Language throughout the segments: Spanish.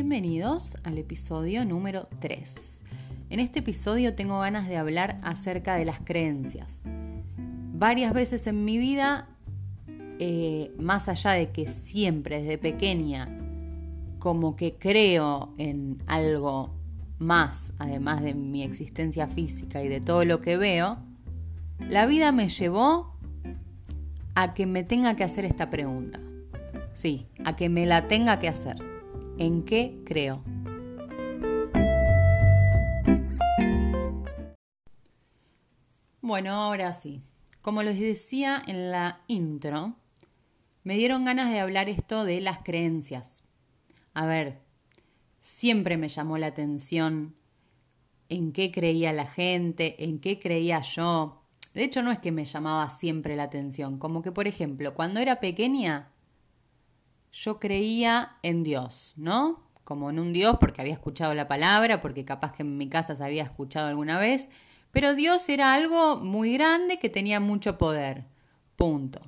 Bienvenidos al episodio número 3. En este episodio tengo ganas de hablar acerca de las creencias. Varias veces en mi vida, eh, más allá de que siempre desde pequeña como que creo en algo más, además de mi existencia física y de todo lo que veo, la vida me llevó a que me tenga que hacer esta pregunta. Sí, a que me la tenga que hacer. ¿En qué creo? Bueno, ahora sí. Como les decía en la intro, me dieron ganas de hablar esto de las creencias. A ver, siempre me llamó la atención en qué creía la gente, en qué creía yo. De hecho, no es que me llamaba siempre la atención, como que, por ejemplo, cuando era pequeña, yo creía en Dios, ¿no? Como en un Dios porque había escuchado la palabra, porque capaz que en mi casa se había escuchado alguna vez, pero Dios era algo muy grande que tenía mucho poder. Punto.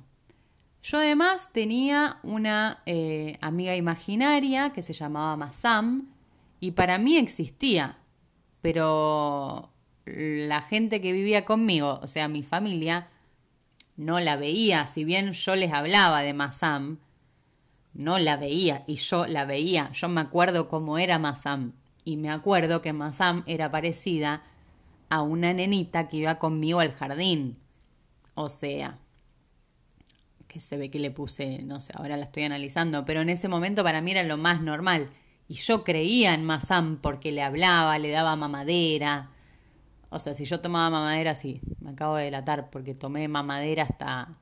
Yo además tenía una eh, amiga imaginaria que se llamaba Masam y para mí existía, pero la gente que vivía conmigo, o sea, mi familia, no la veía, si bien yo les hablaba de Masam, no la veía y yo la veía. Yo me acuerdo cómo era Masam y me acuerdo que Masam era parecida a una nenita que iba conmigo al jardín. O sea, que se ve que le puse, no sé, ahora la estoy analizando, pero en ese momento para mí era lo más normal. Y yo creía en Masam porque le hablaba, le daba mamadera. O sea, si yo tomaba mamadera, sí, me acabo de delatar porque tomé mamadera hasta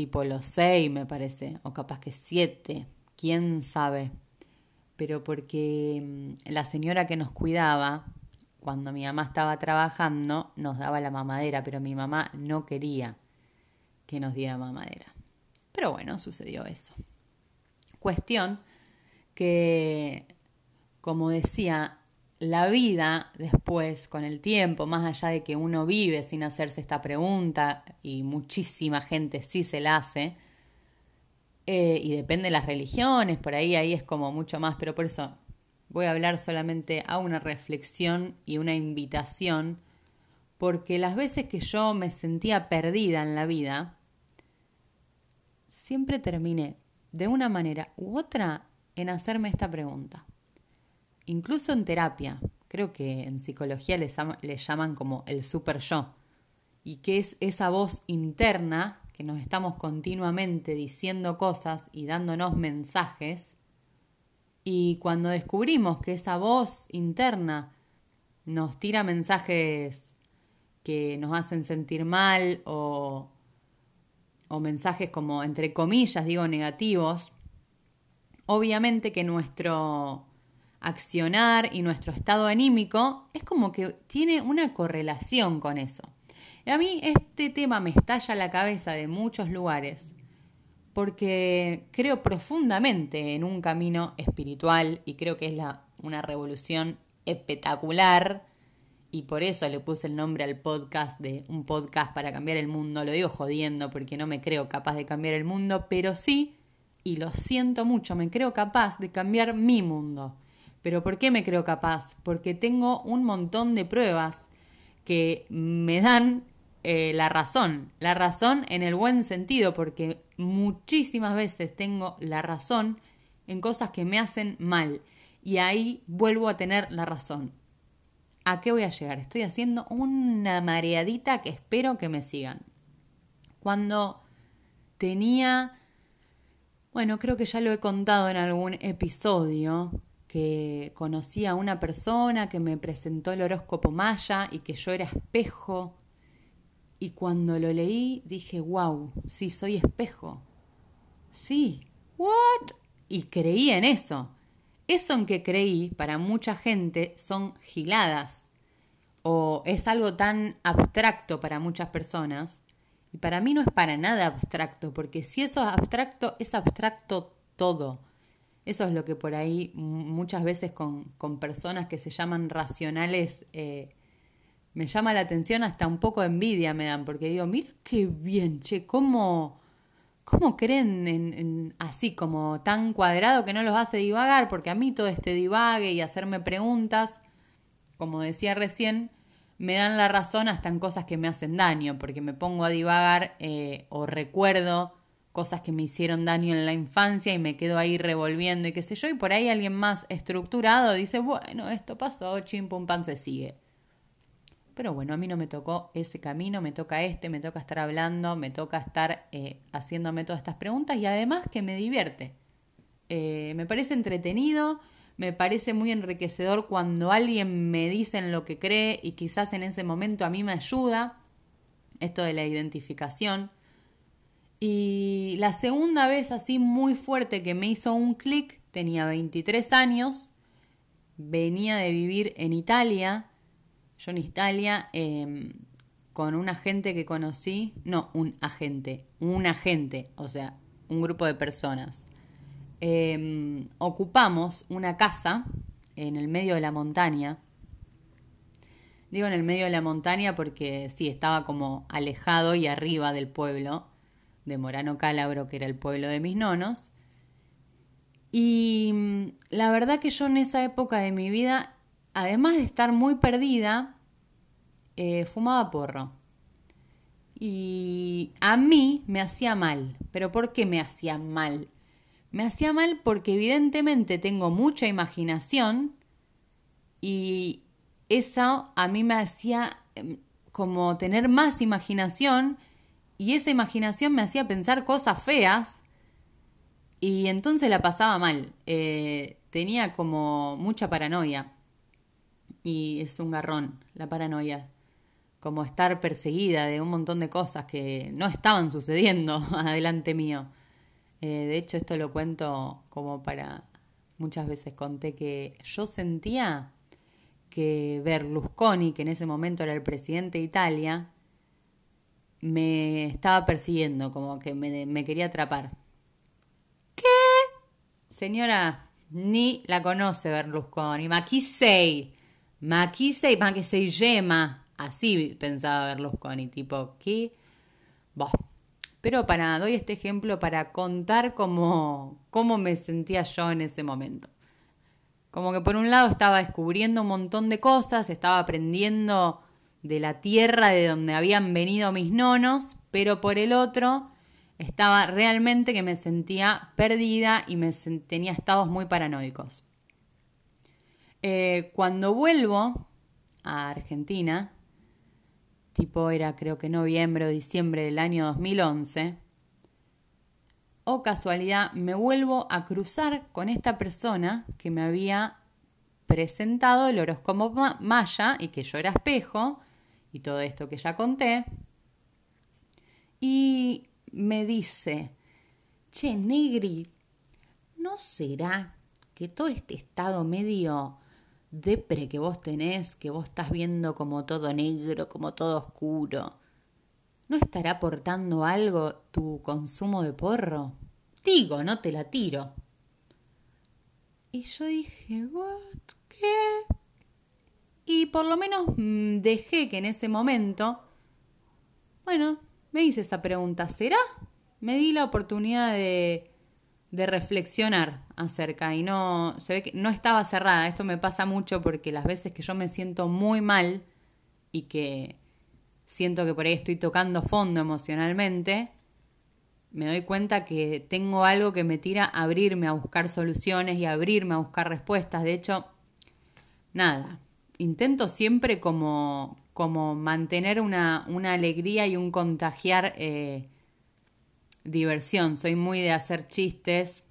tipo los seis, me parece, o capaz que siete, quién sabe. Pero porque mm, la señora que nos cuidaba, cuando mi mamá estaba trabajando, nos daba la mamadera, pero mi mamá no quería que nos diera mamadera. Pero bueno, sucedió eso. Cuestión que, como decía, la vida después, con el tiempo, más allá de que uno vive sin hacerse esta pregunta, y muchísima gente sí se la hace, eh, y depende de las religiones, por ahí, ahí es como mucho más, pero por eso voy a hablar solamente a una reflexión y una invitación, porque las veces que yo me sentía perdida en la vida, siempre terminé de una manera u otra en hacerme esta pregunta incluso en terapia, creo que en psicología les, llaman como el super yo, y que es esa voz interna que nos estamos continuamente diciendo cosas y dándonos mensajes, y cuando descubrimos que esa voz interna nos tira mensajes que nos hacen sentir mal o, o mensajes como, entre comillas, digo, negativos, obviamente que nuestro accionar y nuestro estado anímico es como que tiene una correlación con eso. Y a mí este tema me estalla la cabeza de muchos lugares porque creo profundamente en un camino espiritual y creo que es la, una revolución espectacular y por eso le puse el nombre al podcast de un podcast para cambiar el mundo. Lo digo jodiendo porque no me creo capaz de cambiar el mundo, pero sí, y lo siento mucho, me creo capaz de cambiar mi mundo. Pero ¿por qué me creo capaz? Porque tengo un montón de pruebas que me dan eh, la razón, la razón en el buen sentido, porque muchísimas veces tengo la razón en cosas que me hacen mal y ahí vuelvo a tener la razón. ¿A qué voy a llegar? Estoy haciendo una mareadita que espero que me sigan. Cuando tenía, bueno, creo que ya lo he contado en algún episodio, que conocí a una persona que me presentó el horóscopo maya y que yo era espejo. Y cuando lo leí dije, wow, sí, soy espejo. Sí, ¿what? Y creí en eso. Eso en que creí para mucha gente son giladas o es algo tan abstracto para muchas personas. Y para mí no es para nada abstracto, porque si eso es abstracto, es abstracto todo. Eso es lo que por ahí muchas veces con, personas que se llaman racionales eh, me llama la atención, hasta un poco de envidia me dan, porque digo, mira qué bien, che, cómo, ¿cómo creen en, así como tan cuadrado que no los hace divagar? Porque a mí todo este divague y hacerme preguntas, como decía recién, me dan la razón hasta en cosas que me hacen daño, porque me pongo a divagar eh, o recuerdo cosas que me hicieron daño en la infancia y me quedo ahí revolviendo y qué sé yo, y por ahí alguien más estructurado dice, bueno, esto pasó, chim pum pan se sigue. Pero bueno, a mí no me tocó ese camino, me toca este, me toca estar hablando, me toca estar eh, haciéndome todas estas preguntas y además que me divierte. Eh, me parece entretenido, me parece muy enriquecedor cuando alguien me dice en lo que cree y quizás en ese momento a mí me ayuda esto de la identificación. Y la segunda vez así muy fuerte que me hizo un clic, tenía 23 años, venía de vivir en Italia, yo en Italia, em, con un agente que conocí, no, un agente, un agente, o sea, un grupo de personas. Em, ocupamos una casa en el medio de la montaña. Digo en el medio de la montaña porque sí, estaba como alejado y arriba del pueblo de Morano Cálabro, que era el pueblo de mis nonos. Y mm, la verdad que yo en esa época de mi vida, además de estar muy perdida, eh, fumaba porro. Y a mí me hacía mal. ¿Pero por qué me hacía mal? Me hacía mal porque evidentemente tengo mucha imaginación y eso a mí me hacía em, como tener más imaginación y esa imaginación me hacía pensar cosas feas y entonces la pasaba mal. Eh, tenía como mucha paranoia y es un garrón la paranoia. Como estar perseguida de un montón de cosas que no estaban sucediendo adelante mío. Eh, de hecho, esto lo cuento como para... Muchas veces conté que yo sentía que Berlusconi, que en ese momento era el presidente de Italia, me estaba persiguiendo, como que me, quería atrapar. ¿Qué? Señora, ni la conoce Berlusconi. Ma chi sei? Ma chi sei? Ma che sei yema. Así pensaba Berlusconi, tipo, ¿qué? Bah. Pero para, doy este ejemplo para contar cómo, cómo me sentía yo en ese momento. Como que por un lado estaba descubriendo un montón de cosas, estaba aprendiendo de la tierra de donde habían venido mis nonos, pero por el otro estaba realmente que me sentía perdida y me tenía estados muy paranoicos. Eh, cuando vuelvo a Argentina, tipo era creo que noviembre o diciembre del año 2011, o casualidad me vuelvo a cruzar con esta persona que me había presentado el horóscopo maya y que yo era espejo y todo esto que ya conté. Y me dice, che, Negri, ¿no será que todo este estado medio depre que vos tenés, que vos estás viendo como todo negro, como todo oscuro, ¿no estará aportando algo tu consumo de porro? Digo, no te la tiro. Y yo dije, ¿what? ¿Qué? Y por lo menos mm, dejé que en ese momento, bueno, me hice esa pregunta, ¿será? Me di la oportunidad de, de reflexionar acerca y no, se ve que no estaba cerrada. Esto me pasa mucho porque las veces que yo me siento muy mal y que siento que por ahí estoy tocando fondo emocionalmente, me doy cuenta que tengo algo que me tira a abrirme a buscar soluciones y abrirme a buscar respuestas. De hecho, nada, intento siempre como, como mantener una, una, alegría y un contagiar eh, diversión. Soy muy de hacer chistes,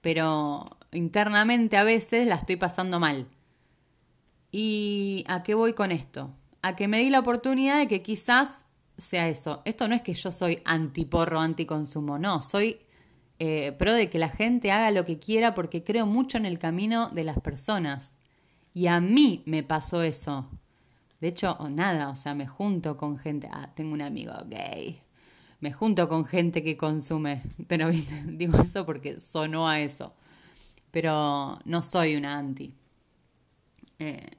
pero internamente a veces la estoy pasando mal. ¿Y a qué voy con esto? A que me di la oportunidad de que quizás sea eso. Esto no es que yo soy antiporro, anticonsumo, no, soy eh, pro de que la gente haga lo que quiera porque creo mucho en el camino de las personas. Y a mí me pasó eso. De hecho, nada, o sea, me junto con gente. Ah, tengo un amigo gay. Me junto con gente que consume. Pero digo eso porque sonó a eso. Pero no soy una anti. Eh,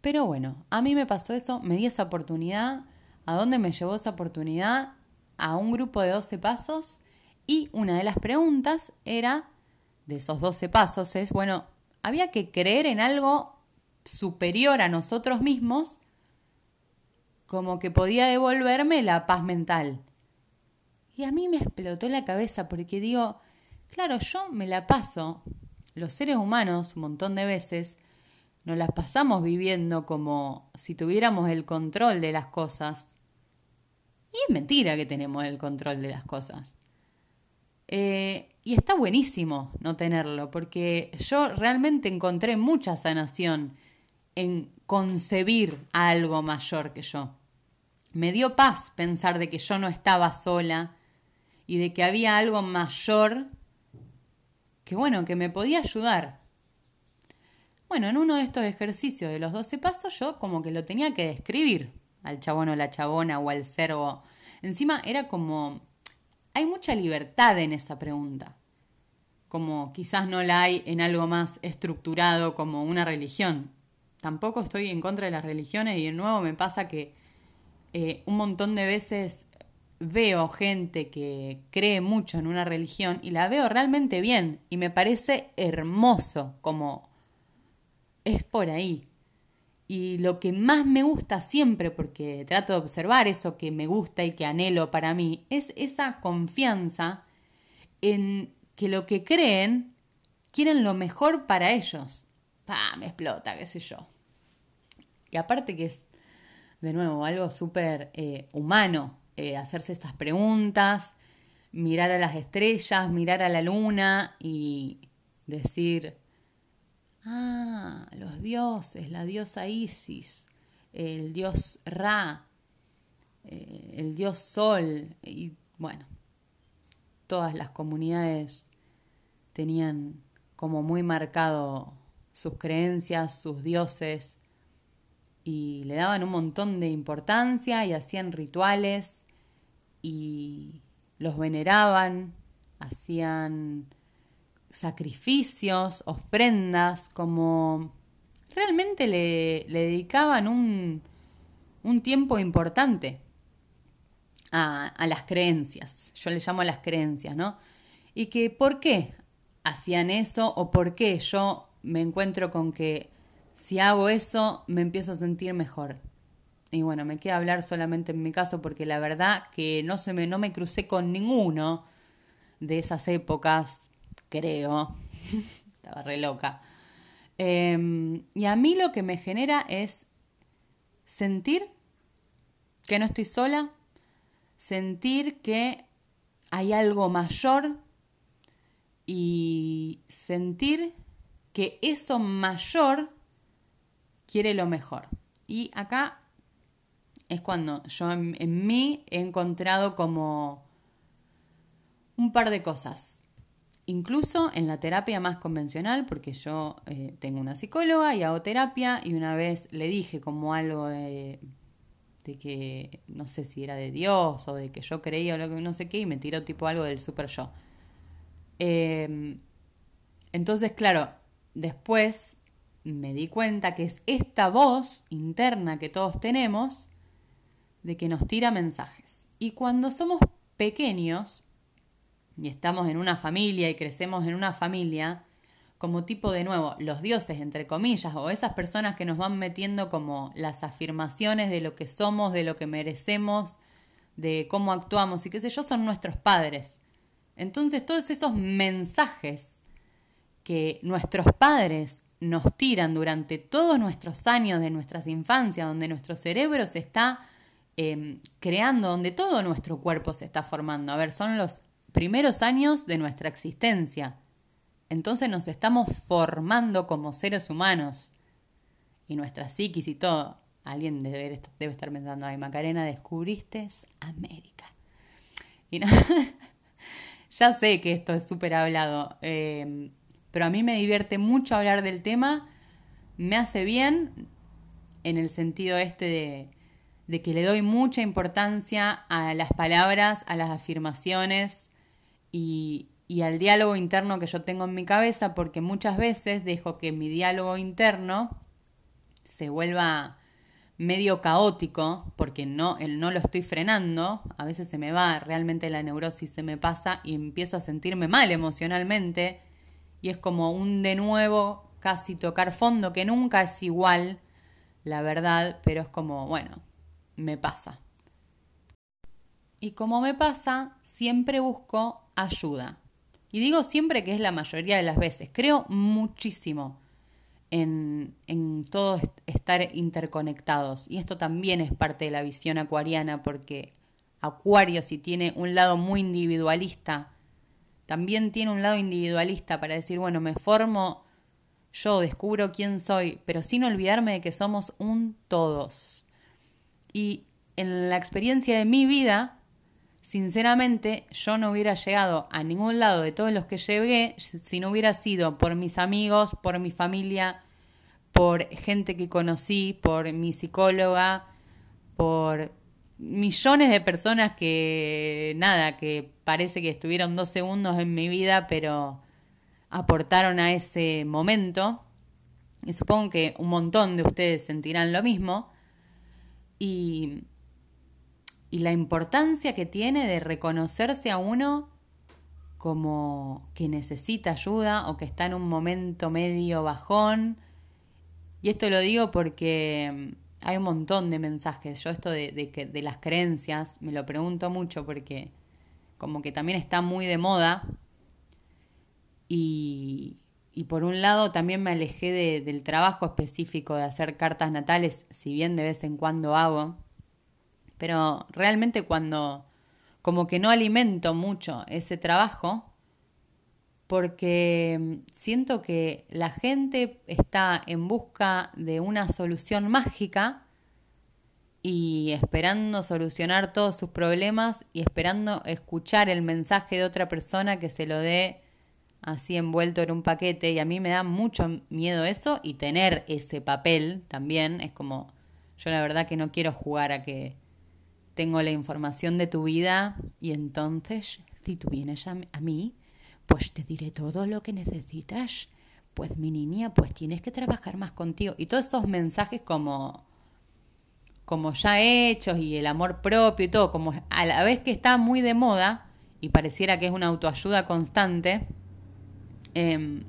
pero bueno, a mí me pasó eso, me di esa oportunidad. ¿A dónde me llevó esa oportunidad? a un grupo de 12 pasos y una de las preguntas era, de esos 12 pasos, es, bueno, había que creer en algo superior a nosotros mismos como que podía devolverme la paz mental. Y a mí me explotó la cabeza porque digo, claro, yo me la paso, los seres humanos un montón de veces, nos las pasamos viviendo como si tuviéramos el control de las cosas. Y es mentira que tenemos el control de las cosas. Eh, y está buenísimo no tenerlo, porque yo realmente encontré mucha sanación en concebir algo mayor que yo. Me dio paz pensar de que yo no estaba sola y de que había algo mayor que bueno, que me podía ayudar. Bueno, en uno de estos ejercicios de los 12 pasos yo como que lo tenía que describir al chabón o la chabona o al cervo. Encima era como... Hay mucha libertad en esa pregunta. Como quizás no la hay en algo más estructurado como una religión. Tampoco estoy en contra de las religiones y de nuevo me pasa que eh, un montón de veces veo gente que cree mucho en una religión y la veo realmente bien y me parece hermoso como es por ahí. Y lo que más me gusta siempre, porque trato de observar eso que me gusta y que anhelo para mí, es esa confianza en que lo que creen quieren lo mejor para ellos. ¡Pah! Me explota, qué sé yo. Y aparte que es, de nuevo, algo súper eh, humano, eh, hacerse estas preguntas, mirar a las estrellas, mirar a la luna y decir, ah, los dioses, la diosa Isis, el dios Ra, eh, el dios Sol, y bueno, todas las comunidades tenían como muy marcado sus creencias, sus dioses, y le daban un montón de importancia y hacían rituales y los veneraban, hacían sacrificios, ofrendas, como realmente le, dedicaban un, un, tiempo importante a, a, las creencias. Yo le llamo a las creencias, ¿no? Y que por qué hacían eso o por qué yo me encuentro con que si hago eso me empiezo a sentir mejor. Y bueno, me queda hablar solamente en mi caso porque la verdad que no, se me, no me crucé con ninguno de esas épocas, creo. Estaba re loca. Em, y a mí lo que me genera es sentir que no estoy sola, sentir que hay algo mayor y sentir que eso mayor quiere lo mejor. Y acá es cuando yo en, mí he encontrado como un par de cosas. Incluso en la terapia más convencional, porque yo eh, tengo una psicóloga y hago terapia, y una vez le dije como algo de, que no sé si era de Dios o de que yo creía o lo que no sé qué, y me tiró tipo algo del super yo. Em, entonces, claro, después me di cuenta que es esta voz interna que todos tenemos de que nos tira mensajes. Y cuando somos pequeños y estamos en una familia y crecemos en una familia, como tipo de nuevo, los dioses, entre comillas, o esas personas que nos van metiendo como las afirmaciones de lo que somos, de lo que merecemos, de cómo actuamos y qué sé yo, son nuestros padres. Entonces todos esos mensajes que nuestros padres nos tiran durante todos nuestros años de nuestras infancias, donde nuestro cerebro se está em, creando, donde todo nuestro cuerpo se está formando. A ver, son los primeros años de nuestra existencia. Entonces nos estamos formando como seres humanos. Y nuestra psiquis y todo. Alguien debe, debe estar pensando, ay Macarena, descubriste América. Y ya sé que esto es súper hablado. Eh, pero a mí me divierte mucho hablar del tema, me hace bien en el sentido este de, que le doy mucha importancia a las palabras, a las afirmaciones y, y al diálogo interno que yo tengo en mi cabeza, porque muchas veces dejo que mi diálogo interno se vuelva medio caótico, porque no, no lo estoy frenando, a veces se me va, realmente la neurosis se me pasa y empiezo a sentirme mal emocionalmente y es como un de nuevo casi tocar fondo, que nunca es igual, la verdad, pero es como, bueno, me pasa. Y como me pasa, siempre busco ayuda. Y digo siempre que es la mayoría de las veces. Creo muchísimo en, en todos estar interconectados. Y esto también es parte de la visión acuariana porque Acuario, si tiene un lado muy individualista, también tiene un lado individualista para decir, bueno, me formo yo, descubro quién soy, pero sin olvidarme de que somos un todos. Y en la experiencia de mi vida, sinceramente, yo no hubiera llegado a ningún lado de todos los que llegué si no hubiera sido por mis amigos, por mi familia, por gente que conocí, por mi psicóloga, por millones de personas que, nada, que parece que estuvieron dos segundos en mi vida, pero aportaron a ese momento. Y supongo que un montón de ustedes sentirán lo mismo. Y y la importancia que tiene de reconocerse a uno como que necesita ayuda o que está en un momento medio bajón. Y esto lo digo porque mm, hay un montón de mensajes. Yo esto de, de, de las creencias me lo pregunto mucho porque como que también está muy de moda. Y, y por un lado también me alejé de, del trabajo específico de hacer cartas natales, si bien de vez en cuando hago pero realmente cuando como que no alimento mucho ese trabajo, porque mm, siento que la gente está en busca de una solución mágica y esperando solucionar todos sus problemas y esperando escuchar el mensaje de otra persona que se lo dé así envuelto en un paquete. Y a mí me da mucho miedo eso y tener ese papel también es como yo la verdad que no quiero jugar a que tengo la información de tu vida y entonces, si tú vienes a, mí, pues te diré todo lo que necesitas. Pues mi niña, pues tienes que trabajar más contigo. Y todos esos mensajes como, como ya hechos y el amor propio y todo, como a la vez que está muy de moda y pareciera que es una autoayuda constante, em,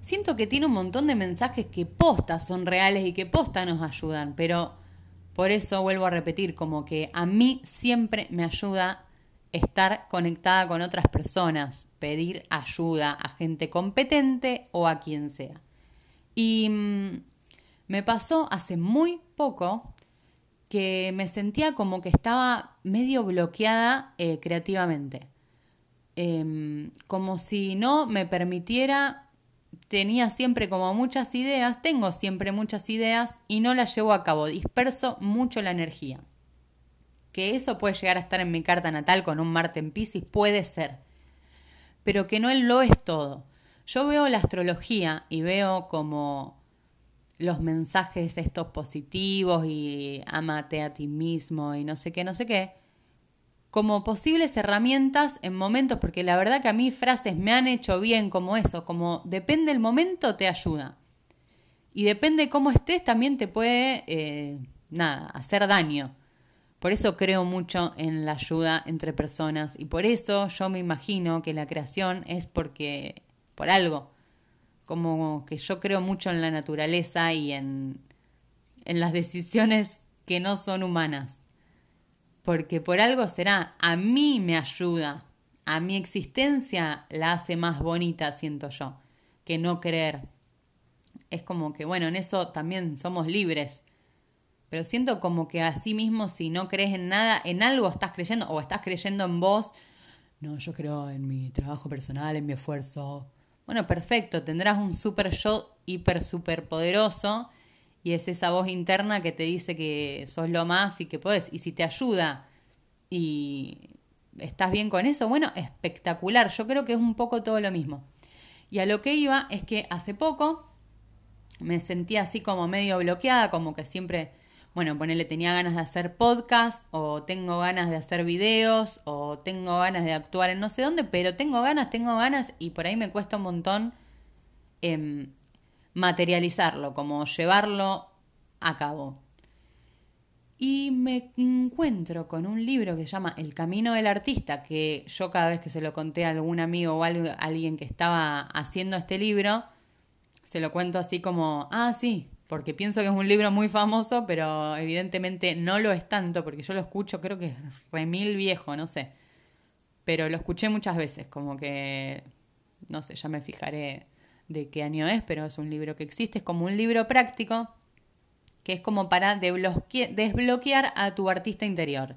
siento que tiene un montón de mensajes que postas son reales y que posta nos ayudan, pero por eso vuelvo a repetir, como que a mí siempre me ayuda estar conectada con otras personas, pedir ayuda a gente competente o a quien sea. Y mm, me pasó hace muy poco que me sentía como que estaba medio bloqueada eh, creativamente. Em, como si no me permitiera tenía siempre como muchas ideas, tengo siempre muchas ideas y no las llevo a cabo, disperso mucho la energía. Que eso puede llegar a estar en mi carta natal con un Marte en Pisces, puede ser, pero que no lo es todo. Yo veo la astrología y veo como los mensajes estos positivos y amate a ti mismo y no sé qué, no sé qué, como posibles herramientas en momentos, porque la verdad que a mí frases me han hecho bien como eso, como depende el momento te ayuda. Y depende cómo estés también te puede, eh, nada, hacer daño. Por eso creo mucho en la ayuda entre personas y por eso yo me imagino que la creación es porque, por algo, como que yo creo mucho en la naturaleza y en, en las decisiones que no son humanas porque por algo será, a mí me ayuda, a mi existencia la hace más bonita, siento yo, que no creer. Es como que, bueno, en eso también somos libres, pero siento como que así mismo si no crees en nada, en algo estás creyendo o estás creyendo en vos, no, yo creo en mi trabajo personal, en mi esfuerzo. Bueno, perfecto, tendrás un super yo hiper super poderoso y es esa voz interna que te dice que sos lo más y que podés. Y si te ayuda y estás bien con eso, bueno, espectacular. Yo creo que es un poco todo lo mismo. Y a lo que iba es que hace poco me sentía así como medio bloqueada, como que siempre, bueno, ponele, tenía ganas de hacer podcast, o tengo ganas de hacer videos, o tengo ganas de actuar en no sé dónde, pero tengo ganas, tengo ganas, y por ahí me cuesta un montón eh, materializarlo, como llevarlo a cabo. Y me encuentro con un libro que se llama El Camino del Artista, que yo cada vez que se lo conté a algún amigo o a alguien que estaba haciendo este libro, se lo cuento así como, ah, sí, porque pienso que es un libro muy famoso, pero evidentemente no lo es tanto, porque yo lo escucho, creo que es remil viejo, no sé. Pero lo escuché muchas veces, como que, no sé, ya me fijaré de qué año es, pero es un libro que existe, es como un libro práctico que es como para desbloquear a tu artista interior.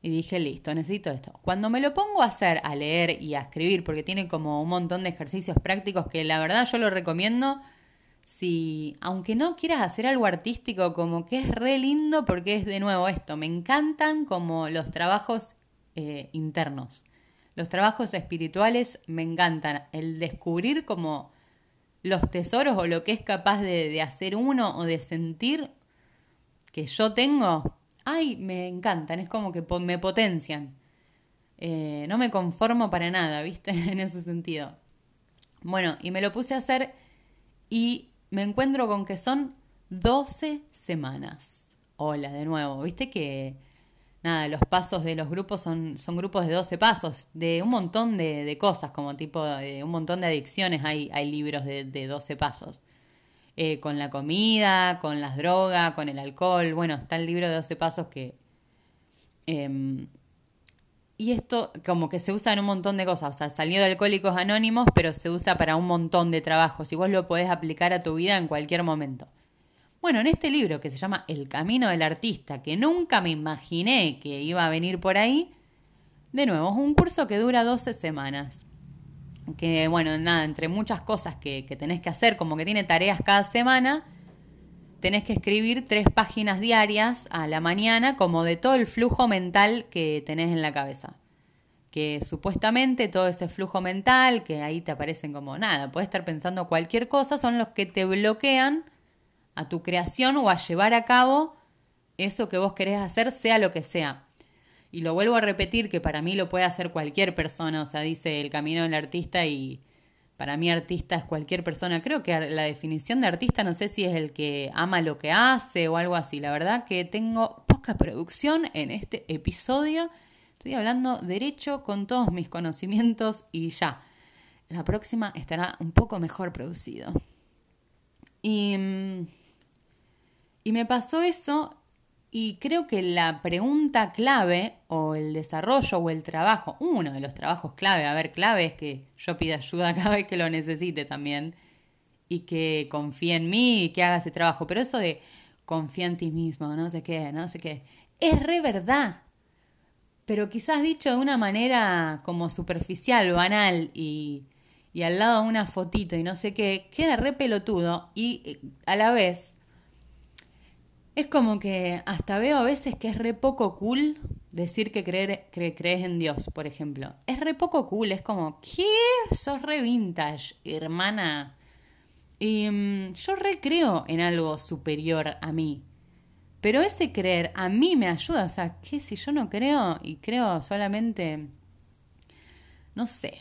Y dije, listo, necesito esto. Cuando me lo pongo a hacer, a leer y a escribir, porque tiene como un montón de ejercicios prácticos que la verdad yo lo recomiendo, si, aunque no quieras hacer algo artístico, como que es re lindo porque es de nuevo esto, me encantan como los trabajos eh, internos. Los trabajos espirituales me encantan. El descubrir como los tesoros o lo que es capaz de, hacer uno o de sentir que yo tengo, ay, me encantan, es como que me potencian. Eh, no me conformo para nada, ¿viste? en ese sentido. Bueno, y me lo puse a hacer y me encuentro con que son 12 semanas. Hola, de nuevo, ¿viste que nada, los pasos de los grupos son, son grupos de 12 pasos, de un montón de, cosas, como tipo de un montón de adicciones hay, hay libros de, de 12 pasos. Eh, con la comida, con las drogas, con el alcohol. Bueno, está el libro de 12 pasos que... Em, y esto como que se usa en un montón de cosas. O sea, salió de Alcohólicos Anónimos, pero se usa para un montón de trabajos. Y vos lo podés aplicar a tu vida en cualquier momento. Bueno, en este libro que se llama El Camino del Artista, que nunca me imaginé que iba a venir por ahí, de nuevo, es un curso que dura 12 semanas. Que bueno, nada, entre muchas cosas que, tenés que hacer, como que tiene tareas cada semana, tenés que escribir tres páginas diarias a la mañana, como de todo el flujo mental que tenés en la cabeza. Que supuestamente todo ese flujo mental, que ahí te aparecen como nada, puedes estar pensando cualquier cosa, son los que te bloquean a tu creación o a llevar a cabo eso que vos querés hacer, sea lo que sea. Y lo vuelvo a repetir que para mí lo puede hacer cualquier persona, o sea, dice el camino del artista y para mí artista es cualquier persona. Creo que la definición de artista no sé si es el que ama lo que hace o algo así. La verdad que tengo poca producción en este episodio. Estoy hablando derecho con todos mis conocimientos y ya. La próxima estará un poco mejor producido. Y mm, y me pasó eso y creo que la pregunta clave o el desarrollo o el trabajo, uno de los trabajos clave, a ver, clave es que yo pida ayuda cada vez que lo necesite también y que confíe en mí y que haga ese trabajo, pero eso de confía en ti mismo, no sé qué, no sé qué, es re verdad. Pero quizás dicho de una manera como superficial, banal y, y al lado una fotito y no sé qué, queda re pelotudo y eh, a la vez es como que hasta veo a veces que es re poco cool decir que, creer, crees en Dios, por ejemplo. Es re poco cool, es como, ¿qué? Sos re vintage, hermana. Y mm, yo re creo en algo superior a mí. Pero ese creer a mí me ayuda. O sea, ¿qué si yo no creo y creo solamente... No sé.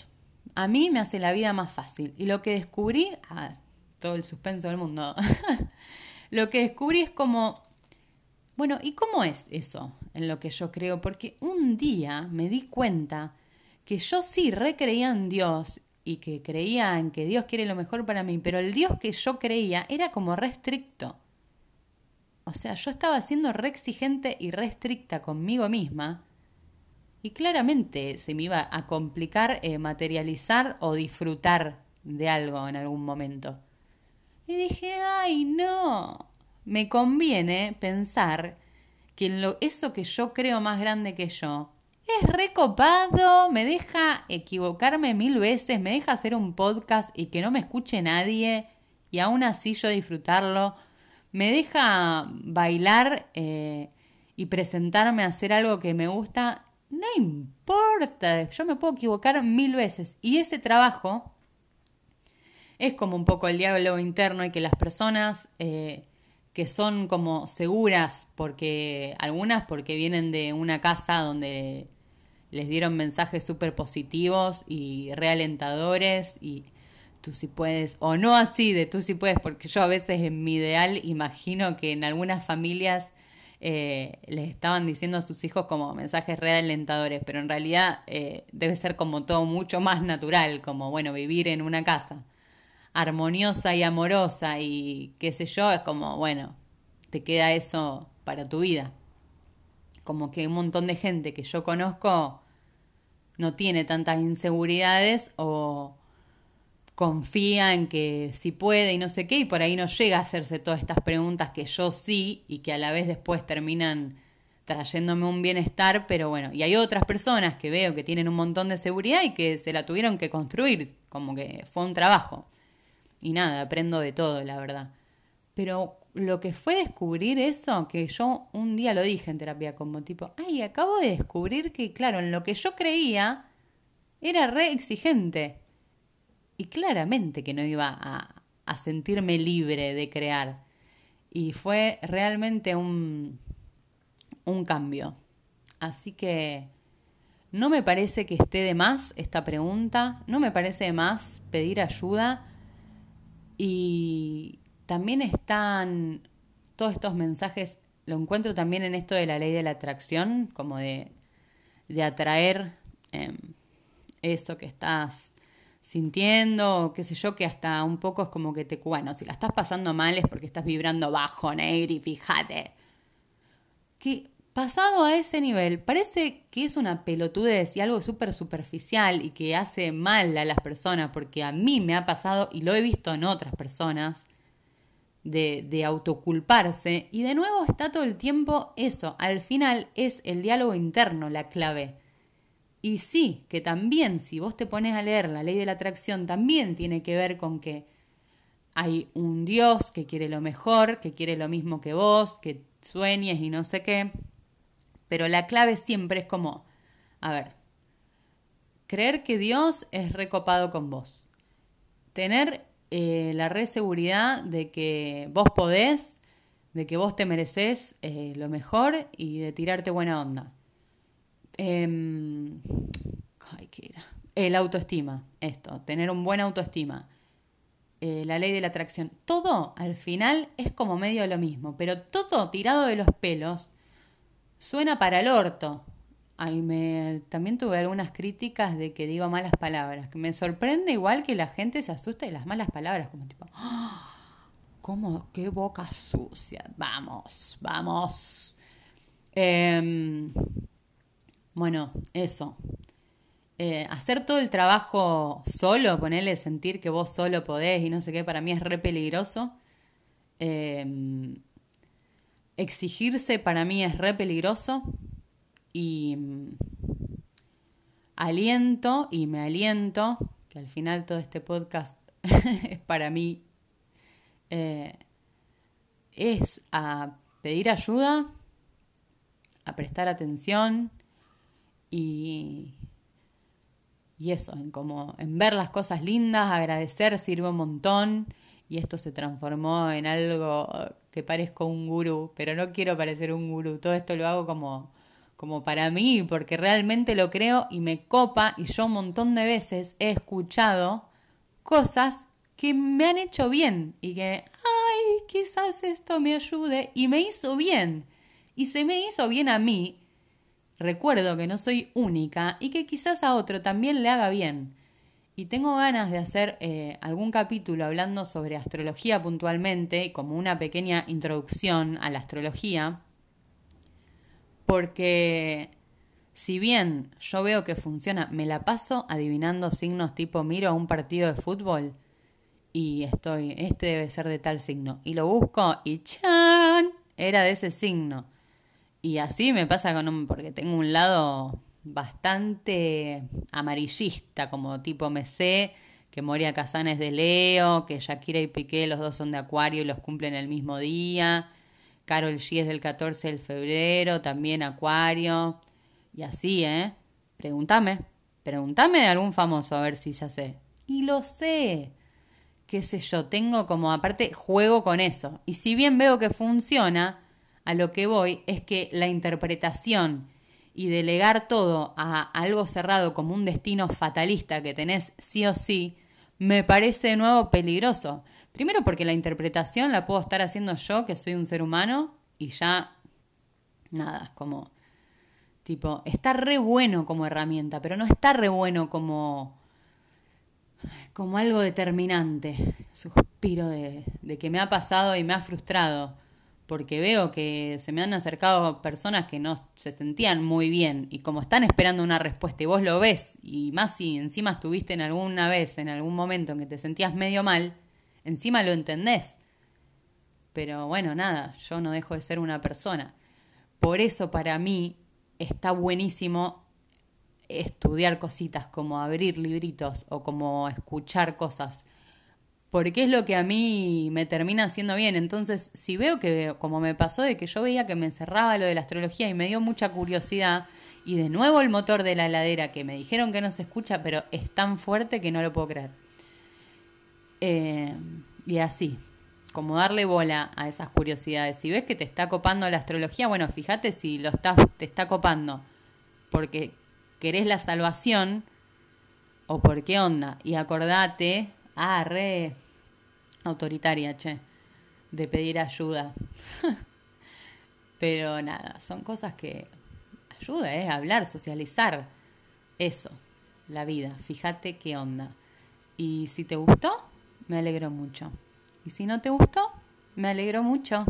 A mí me hace la vida más fácil. Y lo que descubrí... Ah, todo el suspenso del mundo. lo que descubrí es como, bueno, ¿y cómo es eso en lo que yo creo? Porque un día me di cuenta que yo sí recreía en Dios y que creía en que Dios quiere lo mejor para mí, pero el Dios que yo creía era como restricto. O sea, yo estaba siendo re exigente y restricta conmigo misma y claramente se me iba a complicar eh, materializar o disfrutar de algo en algún momento. Y dije, ay, no, me conviene pensar que lo, eso que yo creo más grande que yo es recopado, me deja equivocarme mil veces, me deja hacer un podcast y que no me escuche nadie y aún así yo disfrutarlo, me deja bailar eh, y presentarme a hacer algo que me gusta, no importa, yo me puedo equivocar mil veces. Y ese trabajo es como un poco el diálogo interno y que las personas eh, que son como seguras, porque algunas porque vienen de una casa donde les dieron mensajes súper positivos y realentadores y tú sí puedes, o no así de tú sí puedes, porque yo a veces en mi ideal imagino que en algunas familias eh, les estaban diciendo a sus hijos como mensajes realentadores, pero en realidad eh, debe ser como todo mucho más natural, como bueno, vivir en una casa armoniosa y amorosa y qué sé yo, es como, bueno, te queda eso para tu vida. Como que un montón de gente que yo conozco no tiene tantas inseguridades o confía en que si puede y no sé qué, y por ahí no llega a hacerse todas estas preguntas que yo sí y que a la vez después terminan trayéndome un bienestar, pero bueno, y hay otras personas que veo que tienen un montón de seguridad y que se la tuvieron que construir, como que fue un trabajo. Y nada, aprendo de todo, la verdad. Pero lo que fue descubrir eso, que yo un día lo dije en terapia como tipo, ay, acabo de descubrir que, claro, en lo que yo creía era re exigente. Y claramente que no iba a, a sentirme libre de crear. Y fue realmente un, un cambio. Así que no me parece que esté de más esta pregunta, no me parece de más pedir ayuda y también están todos estos mensajes, lo encuentro también en esto de la ley de la atracción, como de, de atraer em, eso que estás sintiendo, qué sé yo, que hasta un poco es como que te, bueno, si la estás pasando mal es porque estás vibrando bajo, Negri, fíjate. Que pasado a ese nivel, parece que es una pelotudez y algo súper superficial y que hace mal a las personas, porque a mí me ha pasado y lo he visto en otras personas, de, de autoculparse. Y de nuevo está todo el tiempo eso, al final es el diálogo interno la clave. Y sí, que también si vos te pones a leer la ley de la atracción, también tiene que ver con que hay un Dios que quiere lo mejor, que quiere lo mismo que vos, que sueñes y no sé qué. Pero la clave siempre es como, a ver, creer que Dios es recopado con vos. Tener eh, la re seguridad de que vos podés, de que vos te mereces eh, lo mejor y de tirarte buena onda. Em, ay, ¿qué era? El autoestima, esto, tener un buen autoestima. Eh, la ley de la atracción. Todo al final es como medio lo mismo, pero todo tirado de los pelos suena para el orto. Ay, me, también tuve algunas críticas de que digo malas palabras. Que me sorprende igual que la gente se asuste de las malas palabras, como tipo, ¡Ah! ¿cómo? ¿Qué boca sucia? Vamos, vamos. Em, bueno, eso. Eh, hacer todo el trabajo solo, ponerle sentir que vos solo podés y no sé qué, para mí es re peligroso. Em, exigirse para mí es re peligroso y mm, aliento y me aliento, que al final todo este podcast es para mí, eh, es a pedir ayuda, a prestar atención y, y eso, en, como, en ver las cosas lindas, agradecer sirve un montón y esto se transformó en algo que parezco un gurú, pero no quiero parecer un gurú, todo esto lo hago como, como para mí, porque realmente lo creo y me copa y yo un montón de veces he escuchado cosas que me han hecho bien y que, ay, quizás esto me ayude y me hizo bien. Y se me hizo bien a mí, recuerdo que no soy única y que quizás a otro también le haga bien. Y tengo ganas de hacer eh, algún capítulo hablando sobre astrología puntualmente, como una pequeña introducción a la astrología, porque si bien yo veo que funciona, me la paso adivinando signos tipo miro a un partido de fútbol y estoy, este debe ser de tal signo. Y lo busco y ¡chan! Era de ese signo. Y así me pasa con un, porque tengo un lado bastante amarillista, como tipo me sé que Moria Kazan es de Leo, que Shakira y Piqué los dos son de Acuario y los cumplen el mismo día, Carol G es del 14 de febrero, también Acuario, y así, ¿eh? Pregúntame, pregúntame de algún famoso a ver si ya sé. Y lo sé, qué sé yo, tengo como aparte juego con eso. Y si bien veo que funciona, a lo que voy es que la interpretación y delegar todo a algo cerrado como un destino fatalista que tenés sí o sí, me parece de nuevo peligroso. Primero porque la interpretación la puedo estar haciendo yo, que soy un ser humano, y ya nada, como tipo, está re bueno como herramienta, pero no está re bueno como como algo determinante. Suspiro de, de que me ha pasado y me ha frustrado porque veo que se me han acercado personas que no se sentían muy bien y como están esperando una respuesta y vos lo ves y más si encima estuviste en alguna vez, en algún momento en que te sentías medio mal, encima lo entendés. Pero bueno, nada, yo no dejo de ser una persona. Por eso para mí está buenísimo estudiar cositas como abrir libritos o como escuchar cosas porque es lo que a mí me termina haciendo bien. Entonces, si veo que, como me pasó de que yo veía que me encerraba lo de la astrología y me dio mucha curiosidad, y de nuevo el motor de la heladera, que me dijeron que no se escucha, pero es tan fuerte que no lo puedo creer. Eh, y así, como darle bola a esas curiosidades. Si ves que te está copando la astrología, bueno, fíjate si lo estás, te está copando porque querés la salvación o por qué onda. Y acordate Ah, re autoritaria, che, de pedir ayuda. Pero nada, son cosas que ayuda, ¿eh? Hablar, socializar. Eso, la vida. Fíjate qué onda. Y si te gustó, me alegro mucho. Y si no te gustó, me alegro mucho.